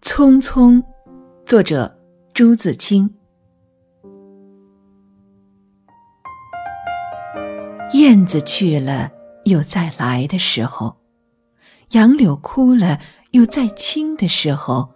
匆匆，作者朱自清。燕子去了，有再来的时候；杨柳枯了，又再青的时候；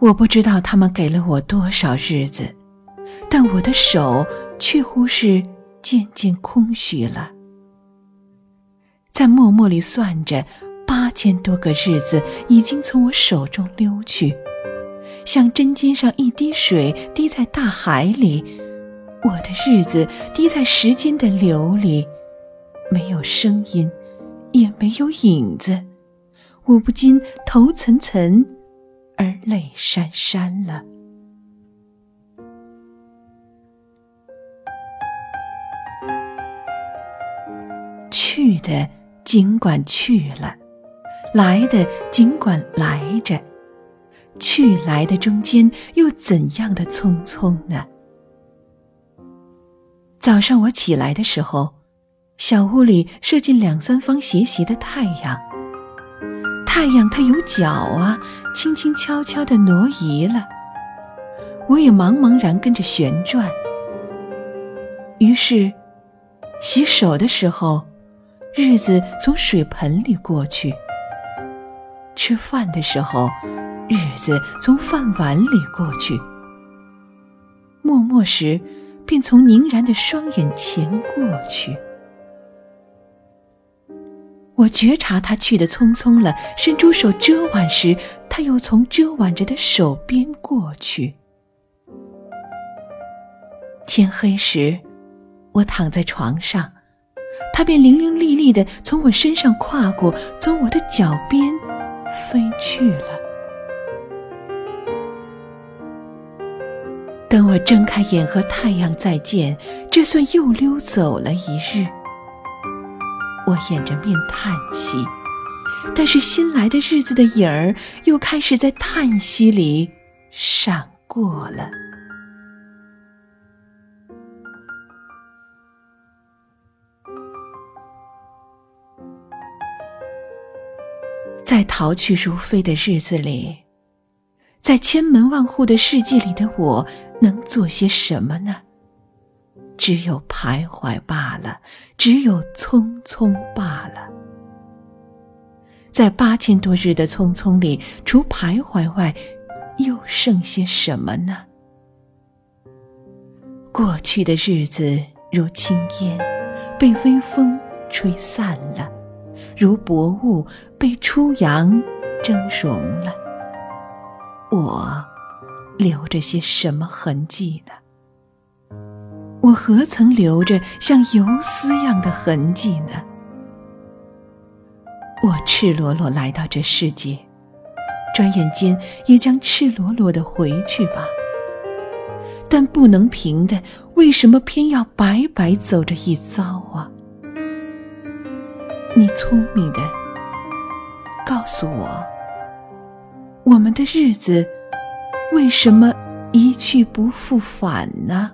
我不知道他们给了我多少日子，但我的手却乎是渐渐空虚了。在默默里算着，八千多个日子已经从我手中溜去。像针尖上一滴水滴在大海里，我的日子滴在时间的流里，没有声音，也没有影子，我不禁头涔涔，泪潸潸了。去的尽管去了，来的尽管来着。去来的中间又怎样的匆匆呢？早上我起来的时候，小屋里射进两三方斜斜的太阳。太阳它有脚啊，轻轻悄悄的挪移了。我也茫茫然跟着旋转。于是，洗手的时候，日子从水盆里过去；吃饭的时候。日子从饭碗里过去，默默时，便从凝然的双眼前过去。我觉察他去的匆匆了，伸出手遮挽时，他又从遮挽着的手边过去。天黑时，我躺在床上，他便伶伶俐俐的从我身上跨过，从我的脚边飞去了。等我睁开眼和太阳再见，这算又溜走了一日。我掩着面叹息，但是新来的日子的影儿又开始在叹息里闪过了。在逃去如飞的日子里。在千门万户的世界里的我，能做些什么呢？只有徘徊罢了，只有匆匆罢了。在八千多日的匆匆里，除徘徊外，又剩些什么呢？过去的日子如轻烟，被微风吹散了；如薄雾，被初阳蒸融了。我留着些什么痕迹呢？我何曾留着像游丝样的痕迹呢？我赤裸裸来到这世界，转眼间也将赤裸裸的回去吧。但不能平的，为什么偏要白白走这一遭啊？你聪明的，告诉我。我们的日子为什么一去不复返呢？